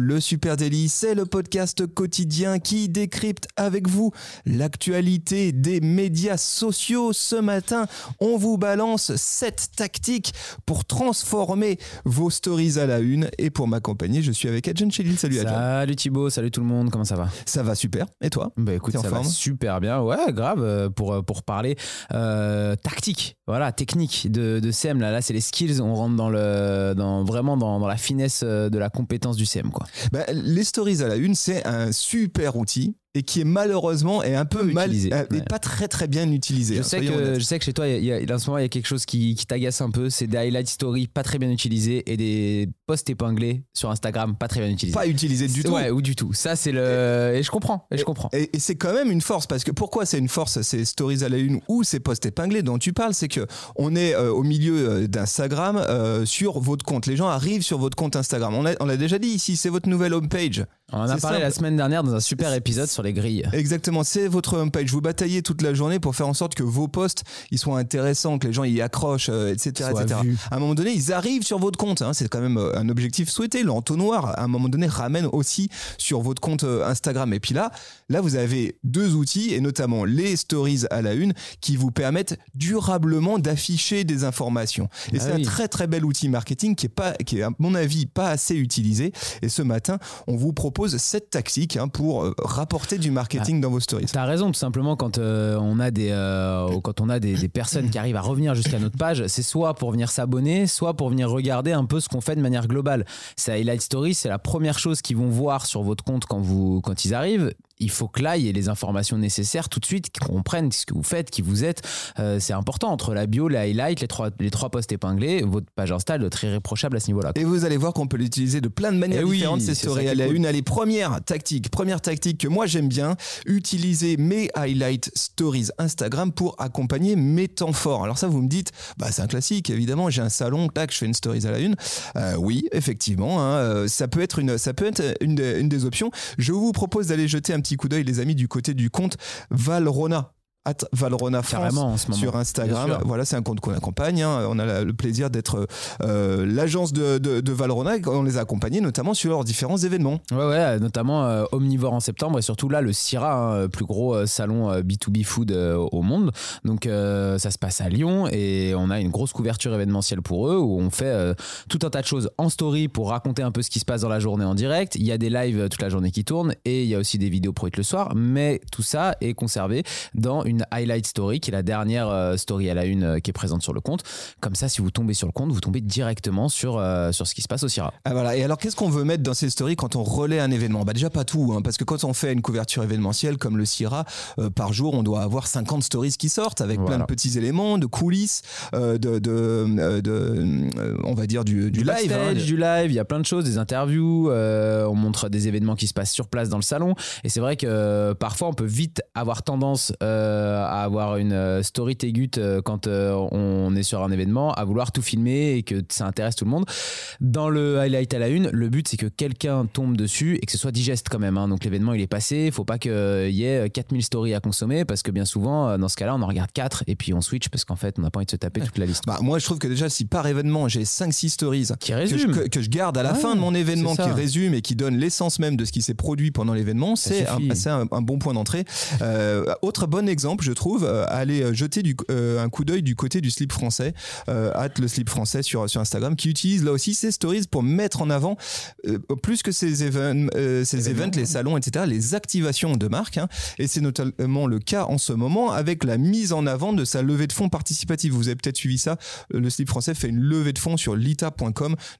Le Super Daily, c'est le podcast quotidien qui décrypte avec vous l'actualité des médias sociaux. Ce matin, on vous balance cette tactique pour transformer vos stories à la une. Et pour m'accompagner, je suis avec Adjan Chelil. Salut Adjan. Salut Thibaut, salut tout le monde, comment ça va? Ça va super. Et toi? Bah écoute, ça va super bien. Ouais, grave, euh, pour, euh, pour parler euh, tactique, voilà, technique de, de CM. Là, là c'est les skills, on rentre dans le, dans, vraiment dans, dans la finesse de la compétence du CM. Quoi. Bah, les stories à la une, c'est un super outil et qui est malheureusement est un peu Peu mal utilisé, euh, et ouais. pas très très bien utilisé. Je hein, sais, que, honnêtes. je sais que chez toi, il y a, il y a- en ce moment, il y a quelque chose qui, qui t'agace un peu. C'est des highlight stories pas très bien utilisés et des posts épinglés sur Instagram pas très bien utilisés. pas utilisé du tout. Ouais, ou du tout. Ça, c'est le. Et je comprends. Et je comprends. Et, et c'est quand même une force parce que pourquoi c'est une force ces stories à la une ou ces posts épinglés dont tu parles, c'est que on est euh, au milieu euh, d'Instagram euh, sur votre compte. Les gens arrivent sur votre compte Instagram. On l'a on l'a déjà dit ici, c'est votre nouvelle homepage. On en a parlé simple. la semaine dernière dans un super épisode sur les grilles. Exactement, c'est votre homepage. Vous bataillez toute la journée pour faire en sorte que vos posts ils soient intéressants, que les gens y accrochent, euh, etc., Soient etc. vus. À un moment donné, ils arrivent sur votre compte. hein. c'est quand même euh, un objectif souhaité. L'entonnoir, à un moment donné, ramène aussi sur votre compte euh, Instagram. Et puis là, là, vous avez deux outils, et notamment les stories à la une, qui vous permettent durablement d'afficher des informations. Et Ah c'est oui. un très très bel outil marketing qui est pas, qui est à mon avis pas assez utilisé. Et ce matin, on vous propose cette tactique hein, pour euh, rapporter du marketing dans vos stories. T'as raison, tout simplement quand euh, on a des euh, quand on a des, des personnes qui arrivent à revenir jusqu'à notre page, c'est soit pour venir s'abonner, soit pour venir regarder un peu ce qu'on fait de manière globale. C'est highlight story, c'est la première chose qu'ils vont voir sur votre compte quand vous quand ils arrivent. Il faut que là, il y ait les informations nécessaires tout de suite, qu'ils comprennent ce que vous faites, qui vous êtes. Euh, c'est important entre la bio, les highlights, les trois, les trois posts épinglés. Votre page Insta, elle doit être irréprochable à ce niveau-là. Et vous allez voir qu'on peut l'utiliser de plein de manières Eh oui, différentes, ces c'est ça stories la cool. une. Allez, première tactique, première tactique que moi j'aime bien, utiliser mes highlight stories Instagram pour accompagner mes temps forts. Alors ça, vous me dites, bah c'est un classique, évidemment, j'ai un salon, tac, je fais une stories à la une. Euh, oui, effectivement, hein, euh, ça peut être une, ça peut être une, des- une des options. Je vous propose d'aller jeter un petit coup d'œil, les amis, du côté du compte Valrona. At Valrona France en ce sur Instagram. Voilà, c'est un compte qu'on accompagne. hein. On a le plaisir d'être euh, l'agence de, de, de Valrona et on les a accompagnés notamment sur leurs différents événements. Ouais, ouais, notamment euh, Omnivore en septembre et surtout là, le CIRA, hein, plus gros euh, salon euh, B2B food euh, au monde. Donc, euh, ça se passe à Lyon et on a une grosse couverture événementielle pour eux où on fait euh, tout un tas de choses en story pour raconter un peu ce qui se passe dans la journée en direct. Il y a des lives euh, toute la journée qui tournent et il y a aussi des vidéos produites le soir, mais tout ça est conservé dans une highlight story qui est la dernière euh, story à la une euh, qui est présente sur le compte. Comme ça, si vous tombez sur le compte, vous tombez directement sur, euh, sur ce qui se passe au CIRA. Ah, voilà. Et alors, qu'est-ce qu'on veut mettre dans ces stories quand on relaie un événement? Bah déjà pas tout, hein, parce que quand on fait une couverture événementielle comme le CIRA, euh, par jour, on doit avoir 50 stories qui sortent avec plein de petits éléments, de coulisses, euh, de, de, de, on va dire du, du, live. hein. du live, il y a plein de choses, des interviews, on montre des événements qui se passent sur place dans le salon. Et c'est vrai que parfois on peut vite avoir tendance euh, à avoir une euh, story tégut euh, quand euh, on est sur un événement, à vouloir tout filmer et que ça intéresse tout le monde. Dans le highlight à la une, le but c'est que quelqu'un tombe dessus et que ce soit digeste quand même. hein. Donc l'événement il est passé, il faut pas qu'il y ait 4000 stories à consommer parce que bien souvent euh, dans ce cas-là on en regarde 4 et puis on switch parce qu'en fait on n'a pas envie de se taper toute la liste. Bah, moi, je trouve que déjà, si par événement, j'ai 5-6 stories Qui que je, résume. que, je garde à la fin de mon événement, qui résume et qui donne l'essence même de ce qui s'est produit pendant l'événement, c'est un, bon point d'entrée. Euh, autre bon exemple, je trouve, euh, aller euh, jeter du, euh, un coup d'œil du côté du slip français, at le slip français sur, sur Instagram, qui utilise là aussi ces stories pour mettre en avant, plus que ces, even- Événements, events, les salons, etc., les activations de marque. hein. et c'est notamment le cas en ce moment avec la mise en avant de sa levée de fonds participative. Vous avez peut-être suivi ça. Le slip français fait une levée de fonds sur lita.com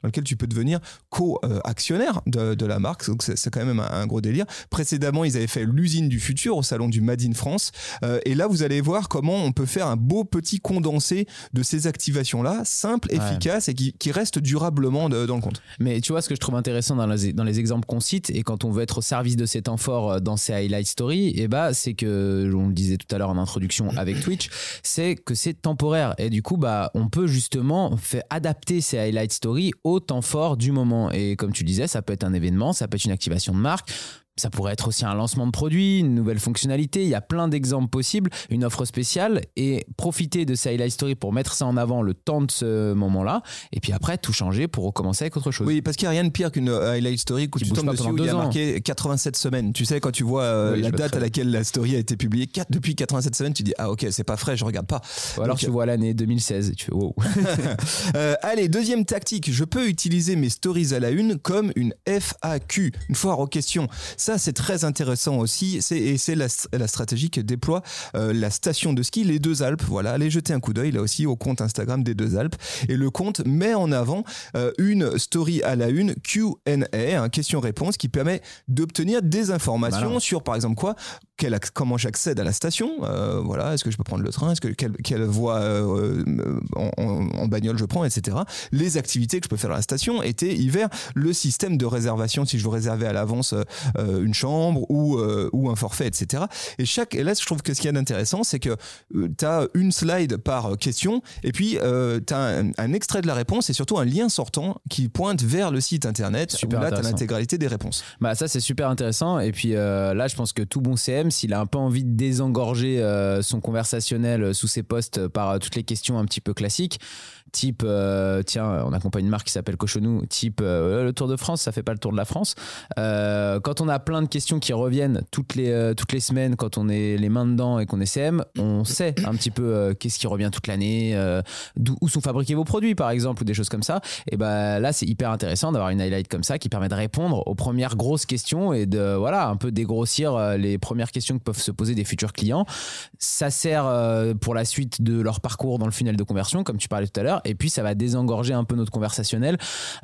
dans lequel tu peux devenir co-actionnaire de, de la marque. Donc c'est c'est quand même un, un gros délire. Précédemment, ils avaient fait l'usine du futur au salon du Made in France. Euh, Euh, et là, vous allez voir comment on peut faire un beau petit condensé de ces activations-là, simples, efficaces et qui, qui restent durablement de- dans le compte. Mais tu vois, ce que je trouve intéressant dans les, dans les exemples qu'on cite, et quand on veut être au service de ces temps forts euh, dans ces highlight stories, et bah, c'est que, on le disait tout à l'heure en introduction avec Twitch, c'est que c'est temporaire. Et du coup, bah, on peut justement faire adapter ces highlight stories au temps fort du moment. Et comme tu disais, ça peut être un événement, ça peut être une activation de marque. Ça pourrait être aussi un lancement de produit, une nouvelle fonctionnalité. Il y a plein d'exemples possibles, une offre spéciale et profiter de ces highlight stories pour mettre ça en avant le temps de ce moment-là. Et puis après, tout changer pour recommencer avec autre chose. Oui, parce qu'il n'y a rien de pire qu'une euh, highlight story où Qui tu tombes dessus où il y a marqué 87 semaines. Tu sais, quand tu vois euh, Oui, la date à laquelle la story a été publiée, depuis 87 semaines, tu dis ah ok, c'est pas frais, je regarde pas. Ou alors Donc, tu vois l'année 2016 et tu fais wow. Euh, allez, deuxième tactique, je peux utiliser mes stories à la une comme une FAQ, une foire aux questions. Ça, c'est très intéressant aussi, c'est, et c'est la, la stratégie que déploie euh, la station de ski Les Deux Alpes. Voilà, allez jeter un coup d'œil là aussi au compte Instagram des Deux Alpes. Et le compte met en avant euh, une story à la une, Q&A, hein, question-réponse, qui permet d'obtenir des informations sur, par exemple, quoi? Quel comment j'accède à la station euh, voilà est-ce que je peux prendre le train est-ce que quelle, quelle voie euh, en, bagnole je prends etc les activités que je peux faire à la station été hiver le système de réservation si je veux réserver à l'avance euh, une chambre ou ou un forfait etc et chaque et là je trouve que ce qu'il y a d'intéressant c'est que tu as une slide par question et puis tu as un, un extrait de la réponse et surtout un lien sortant qui pointe vers le site internet Super où là tu as l'intégralité des réponses. Bah ça c'est super intéressant et puis là je pense que tout bon CM s'il a un peu envie de désengorger euh, son conversationnel euh, sous ses posts par euh, toutes les questions un petit peu classiques type euh, tiens on accompagne une marque qui s'appelle Cochonou type euh, le Tour de France ça fait pas le Tour de la France. Euh, quand on a plein de questions qui reviennent toutes les toutes les semaines quand on est les mains dedans et qu'on est CM on sait un petit peu qu'est-ce qui revient toute l'année où sont fabriqués vos produits par exemple ou des choses comme ça. Et ben là c'est hyper intéressant d'avoir une highlight comme ça qui permet de répondre aux premières grosses questions et de voilà un peu dégrossir les premières questions que peuvent se poser des futurs clients. Ça sert pour la suite de leur parcours dans le funnel de conversion comme tu parlais tout à l'heure et puis ça va désengorger un peu notre conversationnel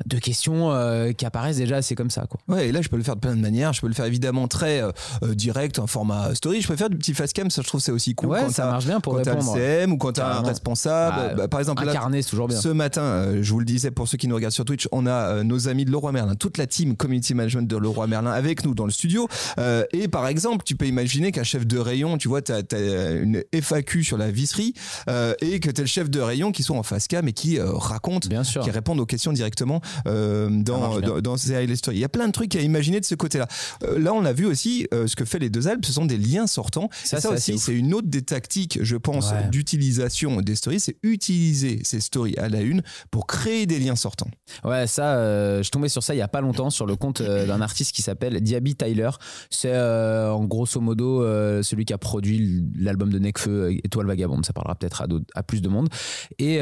de questions euh, qui apparaissent déjà assez comme ça quoi Ouais, et là, je peux le faire de plein de manières. Je peux le faire évidemment très euh, euh, direct, en format story. Je peux faire du petit facecam, ça, je trouve c'est aussi cool. ouais quand ça marche bien pour quand t'as le répondre CM ou quand t'as un Carrément. responsable. Ah, Bah, par exemple, là, incarné toujours bien ce matin, euh, je vous le disais pour ceux qui nous regardent sur Twitch, on a nos amis de Leroy Merlin, toute la team community management de Leroy Merlin avec nous dans le studio. Et par exemple, tu peux imaginer qu'un chef de rayon, tu vois, tu as, une FAQ sur la visserie et que tu le chef de rayon qui sont en face cam et qui euh, racontent bien sûr qui répondent aux questions directement euh, dans, dans, dans ces highlight stories. Il y a plein de trucs à imaginer de ce côté-là. Euh, là, on a vu aussi euh, ce que fait les deux Alpes, ce sont des liens sortants. Ça, ça aussi, c'est une autre des tactiques, je pense, Ouais. d'utilisation des stories, c'est utiliser ces stories à la une pour créer des liens sortants. Ouais, ça, je tombais sur ça il y a pas longtemps sur le compte d'un artiste qui s'appelle Diaby Tyler. C'est en grosso modo celui qui a produit l'album de Necfeu Étoile Vagabonde. Ça parlera peut-être à, à plus de monde. Et,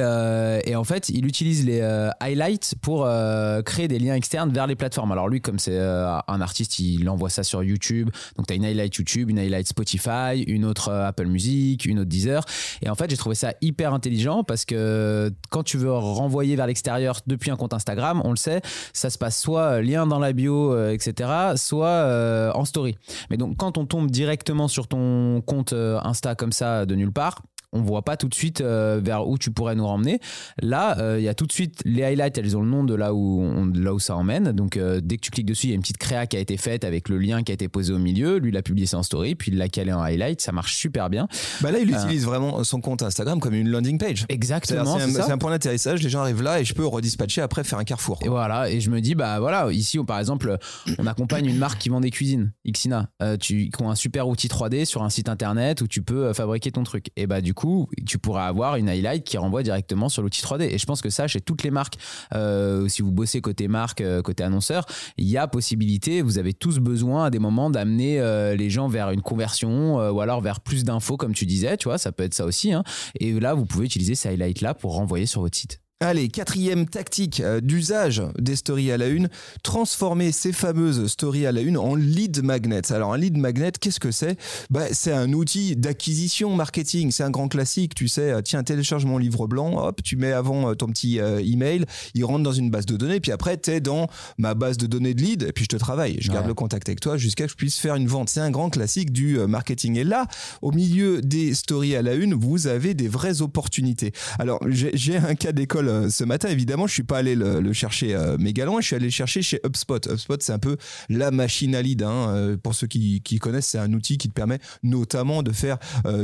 euh, et en fait, il utilise les euh, highlights pour euh, créer des liens externes vers les plateformes. Alors lui, comme c'est un artiste, il envoie ça sur YouTube. Donc tu as une highlight YouTube, une highlight Spotify, une autre Apple Music, une autre Deezer. Et en fait, j'ai trouvé ça hyper intelligent parce que quand tu veux renvoyer vers l'extérieur depuis un compte Instagram, on le sait, ça se passe soit lien dans la bio, etc., soit en story. Mais donc, quand on tombe directement sur ton compte Insta comme ça de nulle part, on voit pas tout de suite euh, vers où tu pourrais nous ramener. Là, euh, il y a tout de suite les highlights, elles ont le nom de là où, on- de là où ça emmène. Donc, euh, dès que tu cliques dessus, il y a une petite créa qui a été faite avec le lien qui a été posé au milieu. Lui, il a publié ça en story, puis il l'a calé en highlight. Ça marche super bien. Bah là, il utilise vraiment son compte Instagram comme une landing page. Exactement. C'est un, point d'atterrissage, les gens arrivent là et je peux redispatcher après faire un carrefour. Et voilà, et je me dis, bah voilà, ici, on- par exemple, on accompagne une marque qui vend des cuisines, Xina, tu, qui ont un super outil 3D sur un site internet où tu peux fabriquer ton truc. Et bah, du coup, tu pourras avoir une highlight qui renvoie directement sur l'outil 3D. Et je pense que ça, chez toutes les marques, euh, si vous bossez côté marque, euh, côté annonceur, il y a possibilité, vous avez tous besoin à des moments d'amener euh, les gens vers une conversion ou alors vers plus d'infos, comme tu disais, tu vois, ça peut être ça aussi. hein. Et là, vous pouvez utiliser ces highlights-là pour renvoyer sur votre site. Allez, quatrième tactique euh, d'usage des stories à la une, transformer ces fameuses stories à la une en lead magnets. Alors un lead magnet, qu'est-ce que c'est? Bah, C'est un outil d'acquisition marketing, c'est un grand classique, tu sais, euh, tiens, télécharge mon livre blanc, hop, tu mets avant euh, ton petit email, il rentre dans une base de données, puis après, tu es dans ma base de données de lead, et puis je te travaille, je garde le contact avec toi jusqu'à ce que je puisse faire une vente. C'est un grand classique du marketing. Et là, au milieu des stories à la une, vous avez des vraies opportunités. Alors, j'ai un cas d'école euh, ce matin, évidemment, je suis pas allé le, chercher euh, méga loin, je suis allé le chercher chez HubSpot. HubSpot, c'est un peu la machine à lead. Hein. Euh, pour ceux qui, connaissent, c'est un outil qui te permet notamment de faire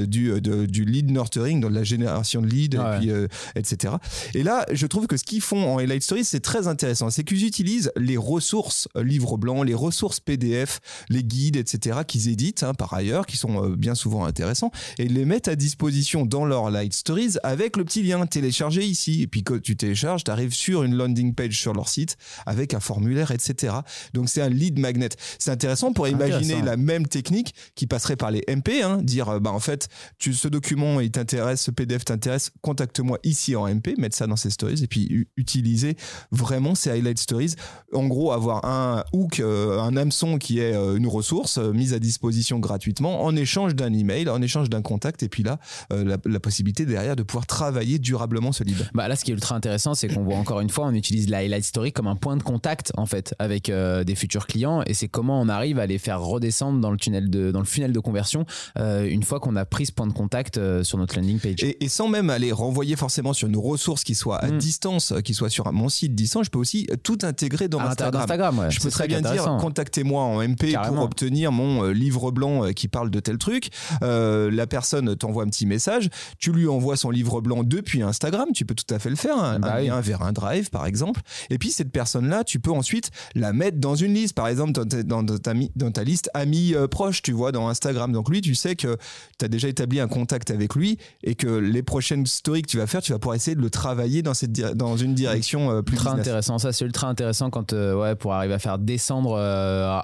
du, du lead nurturing, dans la génération de leads, et puis, etc. Et là, je trouve que ce qu'ils font en Highlight Stories, c'est très intéressant. C'est qu'ils utilisent les ressources livres blancs, les ressources PDF, les guides, etc., qu'ils éditent hein, par ailleurs, qui sont bien souvent intéressants, et les mettent à disposition dans leur Light Stories avec le petit lien téléchargé ici. Et puis tu télécharges, tu arrives sur une landing page sur leur site avec un formulaire, etc. Donc c'est un lead magnet. C'est intéressant pour imaginer la même technique qui passerait par les MP, hein, dire euh, bah en fait, tu, ce document il t'intéresse, ce PDF t'intéresse, contacte-moi ici en MP, mettre ça dans ces stories et puis utiliser vraiment ces highlight stories. En gros, avoir un hook, euh, un hameçon qui est euh, une ressource mise à disposition gratuitement en échange d'un email, en échange d'un contact et puis là la, la, possibilité derrière de pouvoir travailler durablement ce lead. Bah là, ce qui est ultra intéressant, c'est qu'on voit encore une fois, on utilise la highlight story comme un point de contact en fait avec euh, des futurs clients, et c'est comment on arrive à les faire redescendre dans le tunnel de, dans le funnel de conversion euh, une fois qu'on a pris ce point de contact euh, sur notre landing page. Et, sans même aller renvoyer forcément sur une ressource qui soit à mm. distance, qui soit sur mon site distance, je peux aussi tout intégrer dans Instagram. Ouais, je peux très bien dire contactez-moi en MP pour obtenir mon livre blanc qui parle de tel truc. la personne t'envoie un petit message, tu lui envoies son livre blanc depuis Instagram, tu peux tout à fait le faire. Hein. Bah un, vers un drive, par exemple. Et puis, cette personne-là, tu peux ensuite la mettre dans une liste. Par exemple, dans ta, dans ta, dans ta liste amis euh, proches, tu vois, dans Instagram. Donc, lui, tu sais que tu as déjà établi un contact avec lui et que les prochaines stories que tu vas faire, tu vas pouvoir essayer de le travailler dans, cette, dans une direction euh, plus Ultra intéressant. Ça, c'est ultra intéressant quand, euh, ouais, pour arriver à faire descendre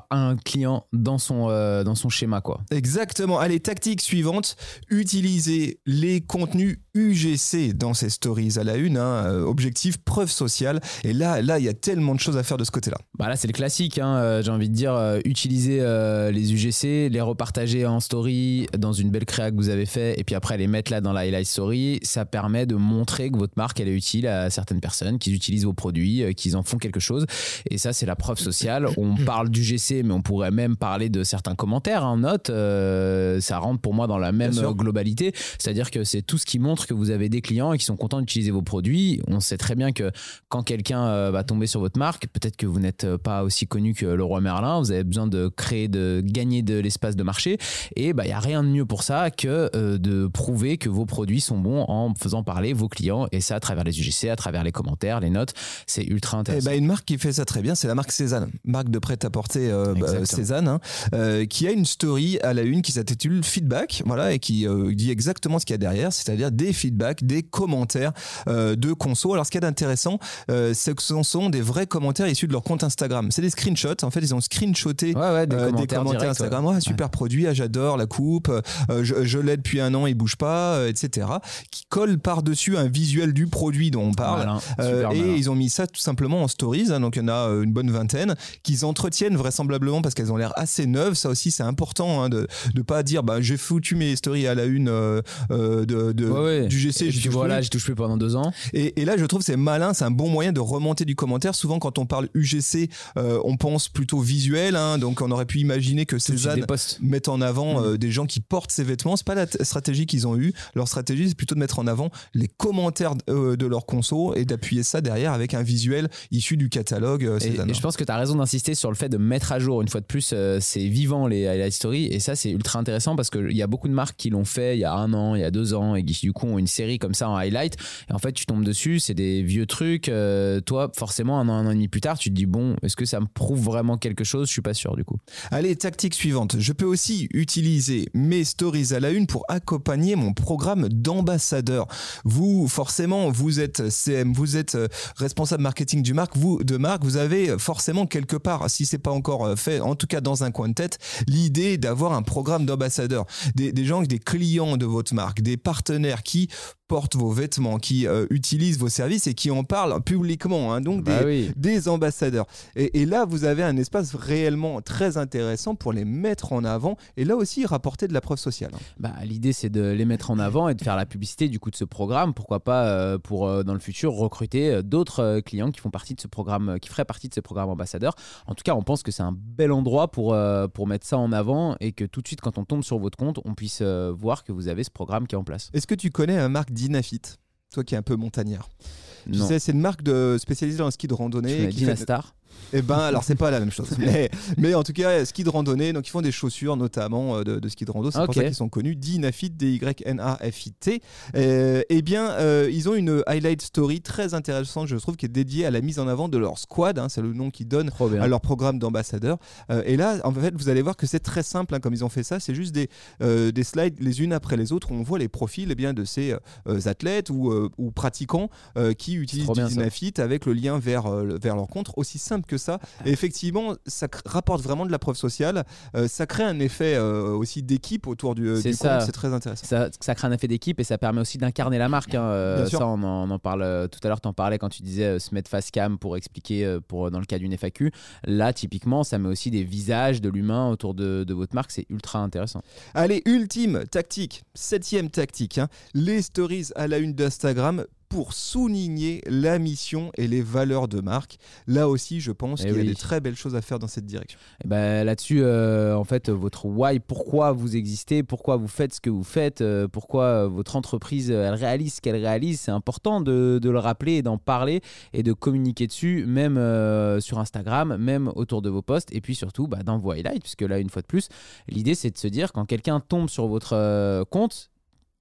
un client dans son, dans son schéma, quoi. Exactement. Allez, tactique suivante. Utiliser les contenus UGC dans ces stories à la une. Hein, objectif preuve sociale. Et là, là, il y a tellement de choses à faire de ce côté-là. Bah là, c'est le classique. Hein, euh, j'ai envie de dire, euh, utiliser euh, les UGC, les repartager en story dans une belle créa que vous avez fait, et puis après les mettre là dans la highlight story. Ça permet de montrer que votre marque elle est utile à certaines personnes, qu'ils utilisent vos produits, qu'ils en font quelque chose. Et ça, c'est la preuve sociale. On parle d'UGC, mais on pourrait même parler de certains commentaires en note. ça rentre pour moi dans la même globalité. C'est-à-dire que c'est tout ce qui montre que vous avez des clients et qui sont contents d'utiliser vos produits. On sait très bien que quand quelqu'un euh, va tomber sur votre marque, peut-être que vous n'êtes euh, pas aussi connu que le roi Merlin, vous avez besoin de créer, de gagner de l'espace de marché. Et bah, il n'y a rien de mieux pour ça que euh, de prouver que vos produits sont bons en faisant parler vos clients. Et ça, à travers les UGC, à travers les commentaires, les notes, c'est ultra intéressant. Et bah, une marque qui fait ça très bien, c'est la marque Cézanne, marque de prêt-à-porter bah, Cézanne, hein, qui a une story à la une qui s'intitule Feedback, voilà, et qui dit exactement ce qu'il y a derrière, c'est-à-dire des feedbacks, des commentaires de conso. Alors, ce qui est intéressant, euh, ce sont des vrais commentaires issus de leur compte Instagram. C'est des screenshots. En fait, ils ont screenshoté des, euh, commentaires Instagram. Ouais, super produit, ah, j'adore la coupe, euh, je, l'ai depuis un an, il bouge pas, etc. Qui collent par-dessus un visuel du produit dont on parle. et ils ont mis ça tout simplement en stories. Hein, donc, il y en a une bonne vingtaine qu'ils entretiennent vraisemblablement parce qu'elles ont l'air assez neuves. Ça aussi, c'est important hein, de ne pas dire bah, j'ai foutu mes stories à la une de, du GC. je voilà, j'ai touché pendant deux ans. Et, et là, je trouve c'est malin, c'est un bon moyen de remonter du commentaire. Souvent, quand on parle UGC, euh, on pense plutôt visuel. Hein. donc, on aurait pu imaginer que ads mettent en avant euh, mm. des gens qui portent ces vêtements. C'est pas la stratégie qu'ils ont eue. Leur stratégie, c'est plutôt de mettre en avant les commentaires euh, de leur conso et d'appuyer ça derrière avec un visuel issu du catalogue. Et, je pense que tu as raison d'insister sur le fait de mettre à jour, une fois de plus, c'est vivant les highlight stories. Et ça, c'est ultra intéressant parce qu'il y a beaucoup de marques qui l'ont fait il y a un an, il y a deux ans et qui, du coup, une série comme ça en highlight. Et en fait, tu tombes dessus, c'est des vieux trucs. toi, forcément, un an, un an et demi plus tard, tu te dis, bon, est-ce que ça me prouve vraiment quelque chose? Je suis pas sûr du coup. Allez, tactique suivante. Je peux aussi utiliser mes stories à la une pour accompagner mon programme d'ambassadeur. Vous, forcément, vous êtes CM, vous êtes euh, responsable marketing du marque, vous, de marque, vous avez forcément quelque part, si c'est pas encore euh, fait, en tout cas dans un coin de tête, l'idée d'avoir un programme d'ambassadeur. Des, des gens, des clients de votre marque, des partenaires qui qui portent vos vêtements, qui euh, utilisent vos services et qui en parlent publiquement, hein, donc Bah des, oui. des ambassadeurs. Et, et là, vous avez un espace réellement très intéressant pour les mettre en avant et là aussi rapporter de la preuve sociale. hein. Bah, L'idée, c'est de les mettre en avant et de faire la publicité du coup de ce programme. Pourquoi pas euh, pour euh, dans le futur recruter d'autres clients qui font partie de ce programme, qui feraient partie de ce programme ambassadeur. En tout cas, on pense que c'est un bel endroit pour, pour mettre ça en avant et que tout de suite, quand on tombe sur votre compte, on puisse voir que vous avez ce programme qui est en place. Est-ce que tu connais un marque Dynafit toi qui es un peu montagnard. Tu Non. sais, c'est une marque de, spécialisée dans le ski de Tu randonnée. connais qui fait- Dynastar Eh ben, alors c'est pas la même chose. Mais, mais en tout cas, ski de randonnée, donc ils font des chaussures notamment euh, de, de ski de rando. C'est pour ça qu'ils sont connus. Dynafit, D-Y-N-A-F-I-T. Euh, eh bien, euh, ils ont une highlight story très intéressante, je trouve, qui est dédiée à la mise en avant de leur squad. hein, c'est le nom qu'ils donnent Trop à leur programme d'ambassadeur. Euh, et là, en fait, vous allez voir que c'est très simple hein, comme ils ont fait ça. C'est juste des, des slides les unes après les autres où on voit les profils eh bien, de ces athlètes ou, ou pratiquants qui utilisent du. Dynafit avec le lien vers, vers leur compte. Aussi simple que ça. Et effectivement, ça rapporte vraiment de la preuve sociale. Euh, ça crée un effet euh, aussi d'équipe autour du, euh, C'est du ça. compte. C'est très intéressant. Ça, ça crée un effet d'équipe et ça permet aussi d'incarner la marque. hein. Ça, on en, on en parle tout à l'heure. Tu en parlais quand tu disais se mettre face cam pour expliquer pour, dans le cas d'une FAQ. Là, typiquement, ça met aussi des visages de l'humain autour de, de votre marque. C'est ultra intéressant. Allez, ultime tactique, septième tactique, hein, les stories à la une d'Instagram pour souligner la mission et les valeurs de marque. Là aussi, je pense Eh qu'il y a des très belles choses à faire dans cette direction. Et ben, Là-dessus, euh, en fait, votre why, pourquoi vous existez, pourquoi vous faites ce que vous faites, euh, pourquoi euh, votre entreprise elle réalise ce qu'elle réalise, c'est important de, de le rappeler et d'en parler et de communiquer dessus, même euh, sur Instagram, même autour de vos posts, et puis surtout bah, dans vos highlights, puisque là, une fois de plus, l'idée c'est de se dire quand quelqu'un tombe sur votre compte,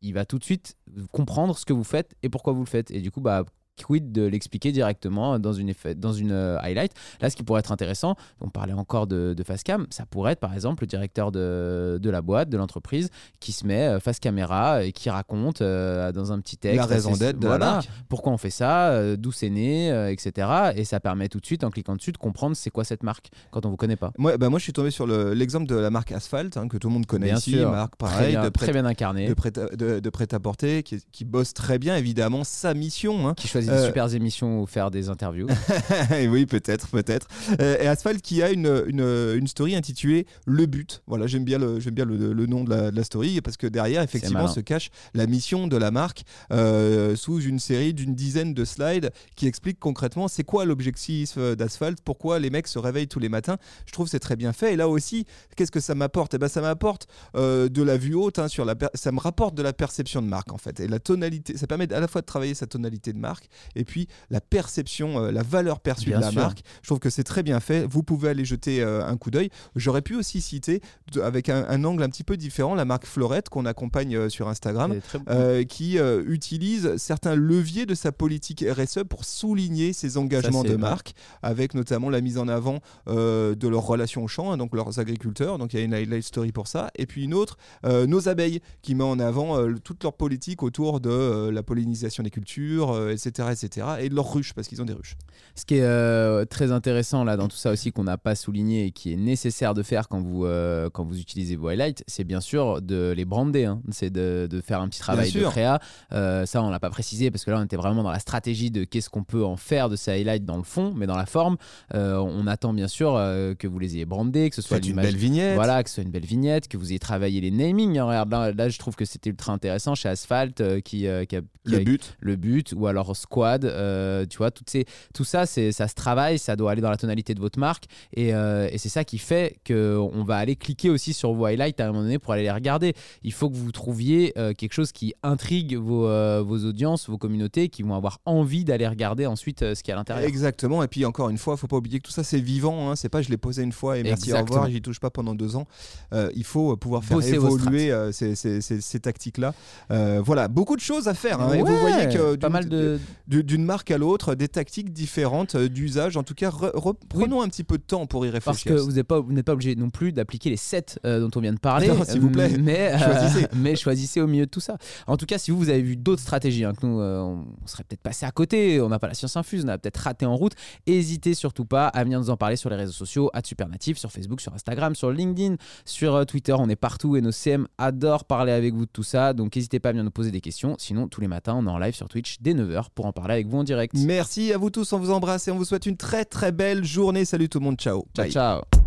il va tout de suite comprendre ce que vous faites et pourquoi vous le faites. Et du coup, bah, quid de l'expliquer directement dans une, effet- dans une euh, highlight. Là, ce qui pourrait être intéressant, on parlait encore de, de face cam, ça pourrait être par exemple le directeur de, de la boîte, de l'entreprise, qui se met euh, face caméra et qui raconte euh, dans un petit texte la raison d'être de voilà, la marque. pourquoi on fait ça, euh, d'où c'est né, euh, etc. Et ça permet tout de suite, en cliquant dessus, de comprendre c'est quoi cette marque quand on vous connaît pas. Moi, bah, moi, je suis tombé sur le- l'exemple de la marque Asphalt, hein, que tout le monde connaît Bien ici, sûr. marque Très pareil, bien, de très prêt- bien de prêt à, de prêt-à-porter, qui, qui bosse très bien, évidemment, sa mission. hein. qui choisit Euh, des super émissions ou faire des interviews. oui, peut-être, peut-être. Euh, et Asphalt qui a une, une, une story intitulée Le but. Voilà, j'aime bien, le, j'aime bien le, le nom de la, de la story parce que derrière, effectivement, se cache la mission de la marque euh, sous une série d'une dizaine de slides qui expliquent concrètement c'est quoi l'objectif euh, d'Asphalt, pourquoi les mecs se réveillent tous les matins. Je trouve que c'est très bien fait. Et là aussi, qu'est-ce que ça m'apporte? Eh ben, ça m'apporte euh, de la vue haute hein, sur la per- ça me rapporte de la perception de marque en fait et la tonalité ça permet à la fois de travailler sa tonalité de marque et puis la perception euh, la valeur perçue Bien de la sûr. marque je trouve que c'est très bien fait vous pouvez aller jeter euh, un coup d'œil j'aurais pu aussi citer avec un, un angle un petit peu différent la marque Florette qu'on accompagne euh, sur Instagram euh, qui euh, utilise certains leviers de sa politique RSE pour souligner ses engagements de marque, avec notamment la mise en avant euh, de leurs relations au champ, hein, donc leurs agriculteurs. Donc il y a une highlight story pour ça. Et puis une autre, nos abeilles, qui met en avant toute leur politique autour de la pollinisation des cultures, etc., etc., et de leurs ruches, parce qu'ils ont des ruches. Ce qui est euh, très intéressant là dans tout ça aussi qu'on n'a pas souligné et qui est nécessaire de faire quand vous, euh, quand vous utilisez vos highlights, c'est bien sûr de les brander. hein. C'est de, de faire un petit travail de créa. Euh, ça, on l'a pas précisé parce que là, on était vraiment dans la stratégie de qu'est-ce qu'on peut en faire de ces highlights dans le fond, mais dans la forme, on attend bien sûr que vous les ayez brandés, que ce soit une belle vignette. voilà, que ce soit une belle vignette, que vous ayez travaillé les namings. hein. Regarde, là, là, je trouve que c'était ultra intéressant chez Asphalt qui, qui a, qui Le a- but. le but ou alors squad euh, tu vois toutes ces, tout ça c'est ça se travaille ça doit aller dans la tonalité de votre marque et, euh, et c'est ça qui fait que on va aller cliquer aussi sur vos highlights à un moment donné pour aller les regarder il faut que vous trouviez euh, quelque chose qui intrigue vos, vos audiences vos communautés qui vont avoir envie d'aller regarder ensuite ce qu'il y a à l'intérieur Exactement. Et puis encore une fois, faut pas oublier que tout ça c'est vivant. Hein. C'est pas je l'ai posé une fois et merci au Exactement. revoir. J'y touche pas pendant deux ans. Il faut pouvoir faire Bosser évoluer ces, ces- ces- ces tactiques-là. Voilà, beaucoup de choses à faire. hein. et vous voyez que pas mal de d'une marque à l'autre des tactiques différentes euh, d'usage. En tout cas, re- reprenons un petit peu de temps pour y Parce réfléchir. que vous n'êtes pas, pas obligé non plus d'appliquer les 7 dont on vient de parler. S'il vous plaît. euh, Mais, euh, Choisissez. mais choisissez au milieu de tout ça. En tout cas, si vous, vous avez vu d'autres stratégies, hein, que nous, euh, on serait peut-être passé à côté, on n'a pas la science infuse, on a peut-être raté en route, n'hésitez surtout pas à venir nous en parler sur les réseaux sociaux, à Supernatif, sur Facebook, sur Instagram, sur LinkedIn, sur euh, Twitter, on est partout et nos CM adorent parler avec vous de tout ça. Donc n'hésitez pas à venir nous poser des questions. Sinon, tous les matins, on est en live sur Twitch dès 9h pour en parler avec vous en direct. Merci à vous tous, on vous embrasse et on vous souhaite une très très belle journée. Salut tout le monde, ciao. Ciao, Bye. ciao.